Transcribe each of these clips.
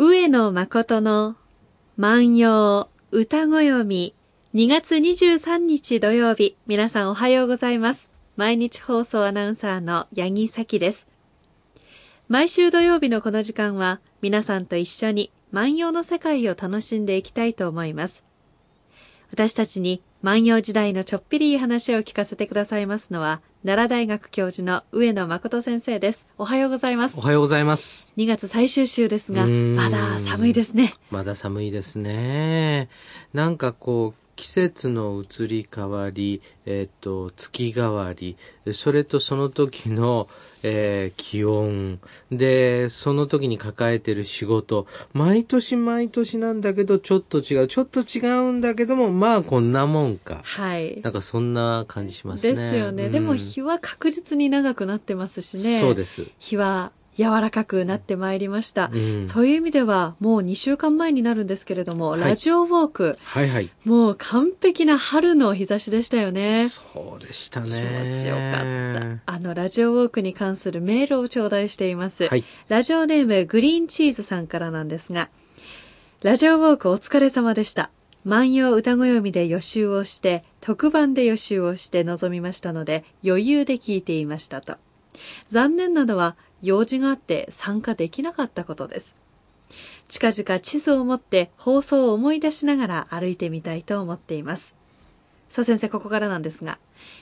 上野誠の万葉歌ご読み2月23日土曜日。皆さんおはようございます。毎日放送アナウンサーの八木咲です。毎週土曜日のこの時間は皆さんと一緒に万葉の世界を楽しんでいきたいと思います。私たちに万葉時代のちょっぴりいい話を聞かせてくださいますのは奈良大学教授の上野誠先生です。おはようございます。おはようございます。2月最終週ですが、まだ寒いですね。まだ寒いですね。なんかこう、季節の移り変わり、えっ、と、月替わり、それとその時の、えー気温、で、その時に抱えてる仕事、毎年毎年なんだけど、ちょっと違う、ちょっと違うんだけども、まあこんなもんか。はい。なんかそんな感じしますね。ですよね。うんでも日は確実に長くなってますしね。そうです。日は柔らかくなってまいりました。うんそういう意味ではもう2週間前になるんですけれども、はいラジオウォーク、はいはい。もう完璧な春の日差しでしたよね。そうでした気ね。持ちよかった。あの、ラジオウォークに関するメールを頂戴しています。はいラジオネームグリーンチーズさんからなんですが、ラジオウォークお疲れ様でした。万葉歌ご読みで予習をして、特番で予習をして臨みましたので、余裕で聞いていましたと。残念なのは、用事があって参加できなかったことです。近々地図を持って放送を思い出しながら歩いてみたいと思っています。さあ先生、ここからなんですが、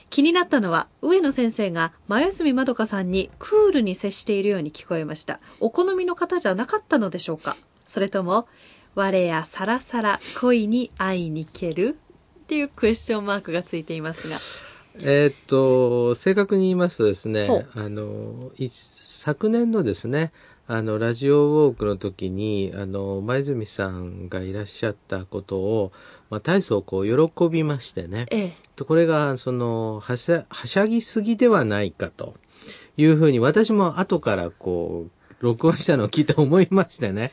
気になったのは、上野先生が前住まどかさんにクールに接しているように聞こえました。お好みの方じゃなかったのでしょうか？それとも、我やさらさら恋に会いに行ける？っていうクエスチョンマークがついていますが。えーっと、正確に言いますとですねほ、あの、い昨年のですね、あの、ラジオウォークの時に、あの、前住さんがいらっしゃったことを、まあ、大層こう、喜びましてね。ええ。とこれが、その、はしゃ、はしゃぎすぎではないかというふうに、私も後からこう、録音したのを聞いて思いましてね。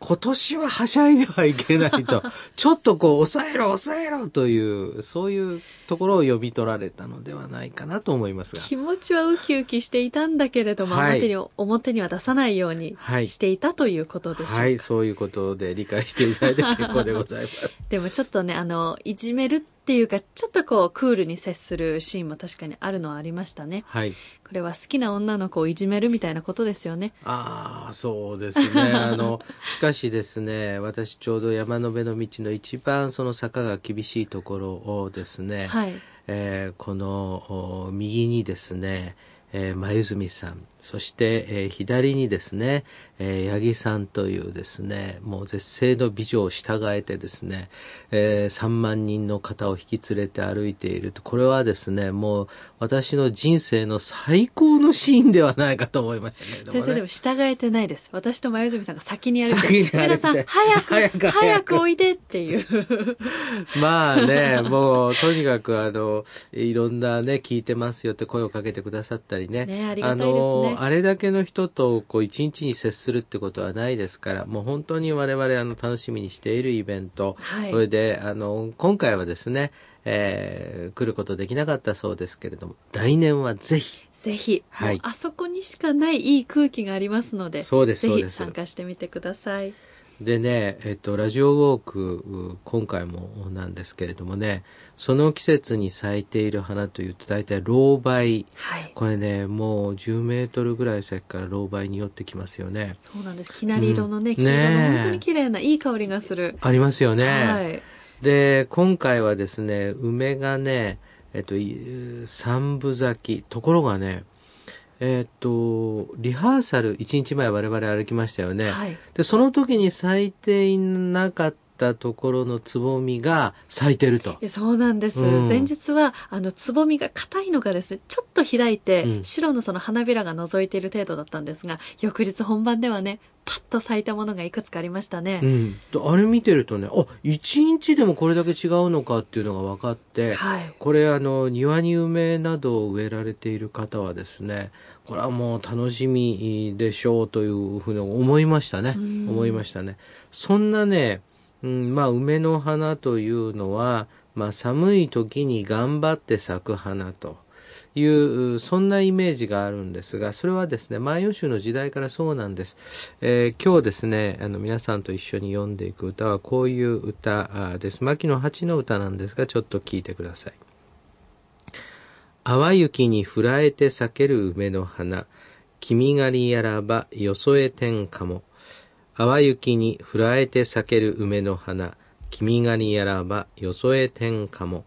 今年ははしゃいではいけないと。ちょっとこう、抑えろ、抑えろという、そういうところを読み取られたのではないかなと思いますが。気持ちはウキウキしていたんだけれども、はい表に表には出さないようにはいしていたということでしょうか。はい、そういうことで理解していただいて結構でございます。でもちょっとね、あの、いじめるっていうか、ちょっとこう、クールに接するシーンも確かにあるのはありましたね。はい。これは好きな女の子をいじめるみたいなことですよね。ああ、そうですね。あの、しかしですね、私ちょうど山辺の道の一番その坂が厳しいところをですね、はい。えーこのお右にですね、えー前住さん、そして、えー左にですね、えー八木さんというですね、もう絶世の美女を従えてですね、えー3万人の方を引き連れて歩いていると、これはですね、もう私の人生の最高のシーンではないかと思いましたけれども、ね。先生でも従えてないです。私と前住さんが先に歩いて、皆さん、早く、早く早くおいでっていう。まあね、もう、とにかく、あの、いろんなね、聞いてますよって声をかけてくださったりね。ねありがたいですねの、あれだけの人と、こう、一日に接するってことはないですから、もう本当に我々、あの、楽しみにしているイベント。はいそれで、あの、今回はですね、えー来ることできなかったそうですけれども、来年はぜひ、ぜひ、はいもうあそこにしかないいい空気がありますので、そうですぜひそうです参加してみてください。でね、えっと、ラジオウォーク、う今回もなんですけれどもね、その季節に咲いている花というと、大体、老梅。はい。これね、もう10メートルぐらい先から老梅に寄ってきますよね。そうなんです。きなり色のね、うん黄色の本当に綺麗ないい香りがする。ありますよね。はい。で、今回はですね、梅がね、えっと、い三部咲き。ところがね、えっと、リハーサル1日前我々歩きましたよね。はい。で、その時に咲いていなかったところのつぼみが咲いてるとそうなんです。うん前日は、あの、つぼみが硬いのがですね、ちょっと開いて、うん白のその花びらが覗いている程度だったんですが、翌日本番ではね、パッと咲いたものがいくつかありましたね。うん。であれ見てるとね、あ、一日でもこれだけ違うのかっていうのが分かって、はい。これあの庭に梅などを植えられている方はですねこれはもう楽しみでしょうというふうに思いましたねうん思いましたねそんなね、うん、まあ梅の花というのは、まあ、寒い時に頑張って咲く花という、そんなイメージがあるんですが、それはですね、万葉集の時代からそうなんです。えー今日ですね、あの、皆さんと一緒に読んでいく歌はこういう歌です。牧野八の歌なんですが、ちょっと聞いてください。淡雪に振らえて咲ける梅の花。君がりやらばよそえ天下も。淡雪に振らえて咲ける梅の花。君がりやらばよそえ天下も。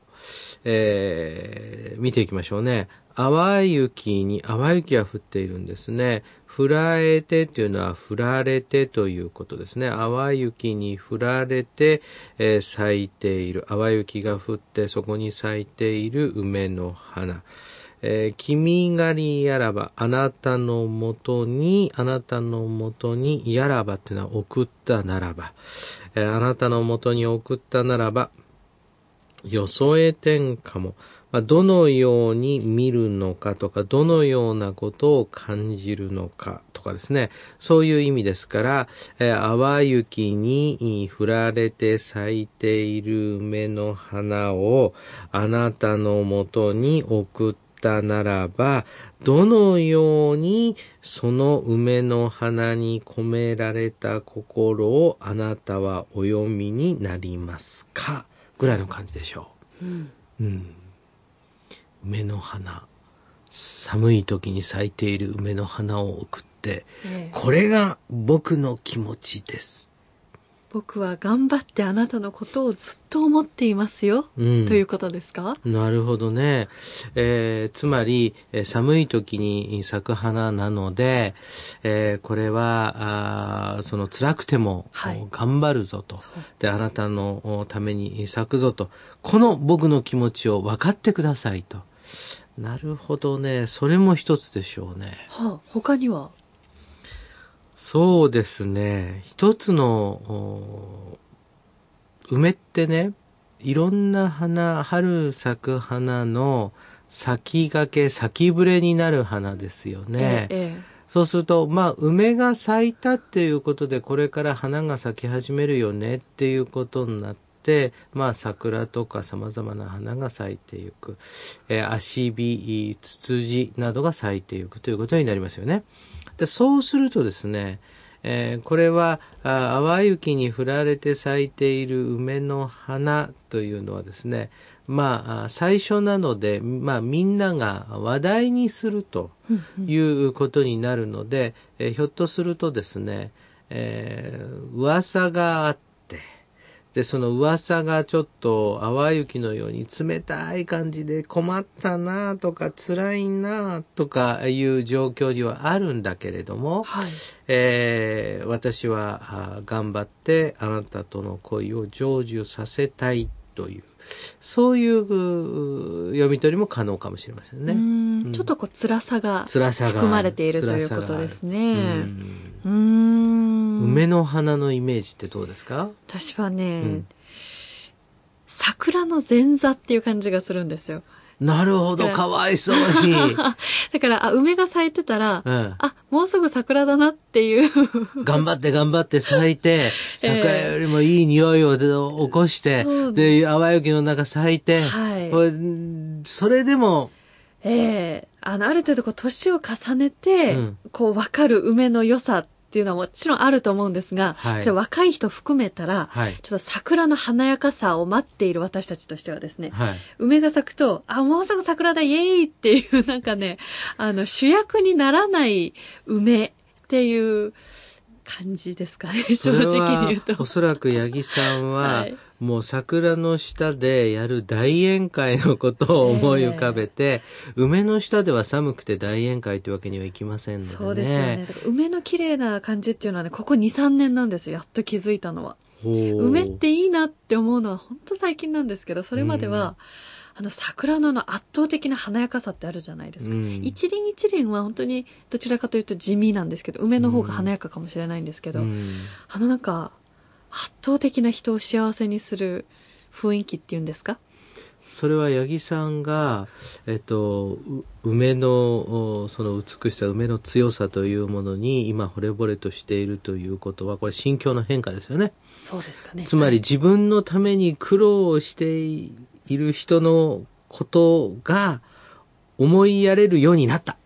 えー見ていきましょうね。淡雪に、淡雪が降っているんですね。振らえてというのは振られてということですね。淡雪に振られて、えー咲いている。淡雪が降ってそこに咲いている梅の花。えー君がりやらば、あなたのもとに、あなたのもとに、やらばっていうのは送ったならば、えーあなたのもとに送ったならば、よそえ天下も、まあ、どのように見るのかとか、どのようなことを感じるのかとかですね、そういう意味ですから、えー淡雪に降られて咲いている梅の花をあなたのもとに送ったならば、どのようにその梅の花に込められた心をあなたはお読みになりますか？ぐらいの感じでしょう。うん。梅の花。寒い時に咲いている梅の花を送って、ええこれが僕の気持ちです。僕は頑張ってあなたのことをずっと思っていますよ、うんということですか？なるほどね。えーつまり、えー寒い時に咲く花なので、えーこれは、あーその辛くても、はい頑張るぞと。で、あなたのおために咲くぞと。この僕の気持ちを分かってくださいと。なるほどね。それも一つでしょうね。はあ、他には？そうですね。一つの、お梅ってね、いろんな花、春咲く花の先駆け、先触れになる花ですよね。ええそうすると、まあ、梅が咲いたっていうことで、これから花が咲き始めるよねっていうことになって、まあ、桜とか様々な花が咲いていく。えー、足火、ツツジなどが咲いていくということになりますよね。で、そうするとですね、えーこれは、あ淡雪に降られて咲いている梅の花というのはですね、まあ、あ最初なので、まあ、みんなが話題にするということになるので、えーひょっとするとですね、えー噂があって、で、その噂がちょっと淡雪のように冷たい感じで困ったなとか辛いなとかいう状況にはあるんだけれども、はいえー私はあ頑張ってあなたとの恋を成就させたいという、そういうう読み取りも可能かもしれませんうね。ーんちょっとこう辛さが含まれているということですうね。んうーん。梅の花のイメージってどうですか？私はね、うん桜の前座っていう感じがするんですよ。なるほど、かわいそうに。だから、あ、梅が咲いてたら、うんあ、もうすぐ桜だなっていう。頑張って頑張って咲いて、桜よりもいい匂いをで起こして、で、淡雪の中咲いて、はいこれそれでも、ええあの、ある程度こう、年を重ねて、うんこう、わかる梅の良さっていうのはもちろんあると思うんですが、はいちょっと若い人含めたら、はいちょっと桜の華やかさを待っている私たちとしてはですね、はい。梅が咲くと、あ、もうすぐ桜だ、イエーイっていう、なんかね、あの、主役にならない梅っていう感じですかね、正直はに言うと。おそらく八木さんは、はいもう桜の下でやる大宴会のことを思い浮かべて、梅の下では寒くて大宴会というわけにはいきませんのでね。そうですよね。梅の綺麗な感じっていうのはね、ここ2、3年なんですよ。やっと気づいたのは。梅っていいなって思うのは本当最近なんですけど、それまでは、あの桜のあの圧倒的な華やかさってあるじゃないですか。うん一輪一輪は本当にどちらかというと地味なんですけど、梅の方が華やかかもしれないんですけど、うんあのなんか、圧倒的な人を幸せにする雰囲気っていうんですか？それは八木さんが、えっと、う梅の、おその美しさ、梅の強さというものに今惚れ惚れとしているということは、これ心境の変化ですよね。そうですかね。つまり自分のために苦労している人のことが思いやれるようになった。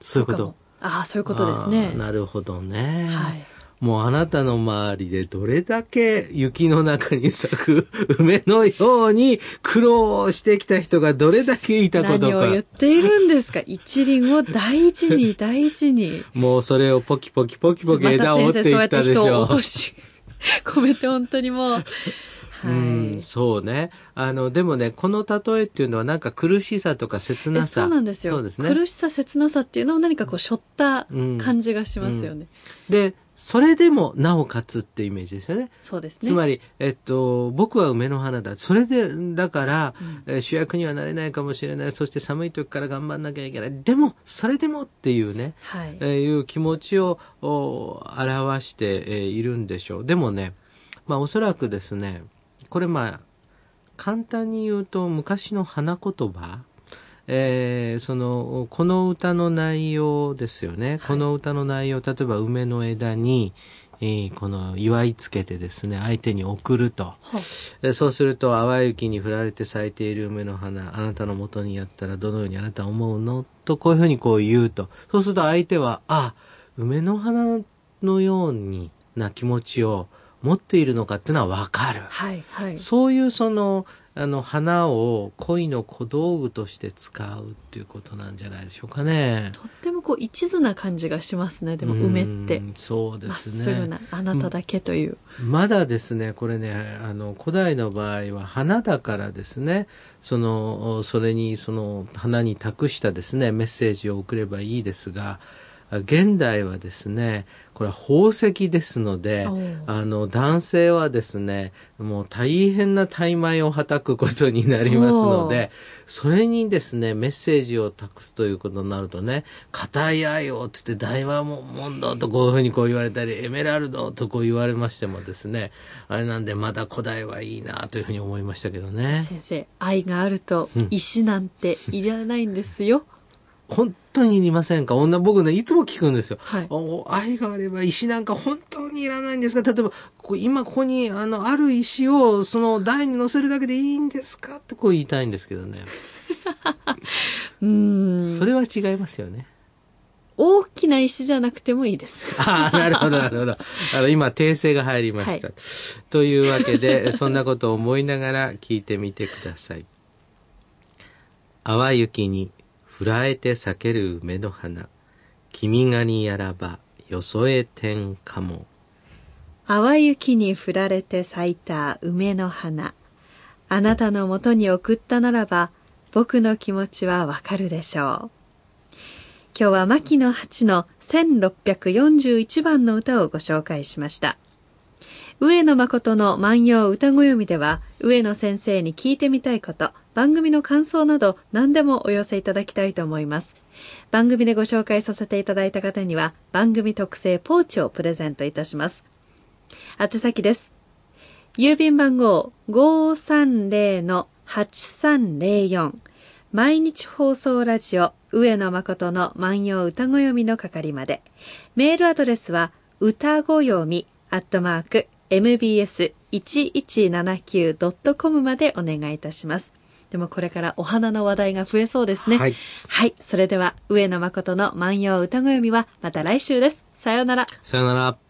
そういうこと。ああ、そういうことですね。なるほどね。はい。もうあなたの周りでどれだけ雪の中に咲く 梅のように苦労してきた人がどれだけいたこと何を言っか。ているんですか？一輪を大事に 大事に。もうそれをポキポキポキポキ枝を折っていったでしょ先生そうやって人を落とし、込めて本当にもう。はい。うん、そうね。あの、でもね、この例えっていうのはなんか苦しさとか切えなさ。そうなんですよそうですね。苦しさ、切なさっていうのを何かこう、しょった感じがしますよね。で、それでもなおかつってイメージですよね。そうですね。つまり、えっと、僕は梅の花だ。それで、だから、えー主役にはなれないかもしれない。そして寒い時から頑張んなきゃいけない。でも、それでもっていうね、はい。えーいう気持ちをお表して、えーいるんでしょう。でもね、まあおそらくですね、これまあ、簡単に言うと昔の花言葉、えーその、この歌の内容ですよね。この歌の内容、例えば梅の枝に、えーこの祝いつけてですね、相手に送ると。はでそうすると、淡雪に降られて咲いている梅の花、あなたの元にやったらどのようにあなたは思うの？と、こういうふうにこう言うと。そうすると相手は、あ、梅の花のようにな気持ちを持っているのかっていうのはわかる。はい。はい。そういうその、あの、花を恋の小道具として使うっていうことなんじゃないでしょうかね。とってもこう、一途な感じがしますね。でも、梅ってう。んそうでまっすね。すぐな、あなただけという。まだですね、これね、あの、古代の場合は花だからですね、その、それに、その、花に託したですね、メッセージを送ればいいですが、あ現代はですね、これは宝石ですのであの、男性はですね、もう大変な大枚をはたくことになりますので、それにですね、メッセージを託すということになるとね、硬い愛をつってダイヤモンドとこういうふうにこう言われたり、エメラルドとこう言われましてもですね、あれなんでまだ古代はいいなというふうに思いましたけどね。先生、愛があるとうん、石なんていらないんですよ。本当にいりませんか？女、僕ね、いつも聞くんですよ。はいお愛があれば石なんか本当にいらないんですか？例えば、ここ今ここにあの、ある石をその台に乗せるだけでいいんですか？ってこう言いたいんですけどね。うーん。それは違いますよね。大きな石じゃなくてもいいです。ああ、なるほど、なるほど。あの、今、訂正が入りました。はというわけで、そんなことを思いながら聞いてみてください。淡雪に振らえて咲ける梅の花。君がにやらば、よそえ天かも。淡雪に振られて咲いた梅の花。あなたのもとに送ったならば、僕の気持ちはわかるでしょう。今日は牧野八の1641番の歌をご紹介しました。上野誠の万葉歌ご読みでは、上野先生に聞いてみたいこと、番組の感想など何でもお寄せいただきたいと思います。番組でご紹介させていただいた方には、番組特製ポーチをプレゼントいたします。宛先です。郵便番号530-8304毎日放送ラジオ上野誠の万葉歌ご読みの係まで。メールアドレスは歌ご読みアットマーク mbs1179.com までお願いいたします。でもこれからお花の話題が増えそうですね。はい。はい。それでは上野誠の万葉歌ご読みはまた来週です。さようなら。さよなら。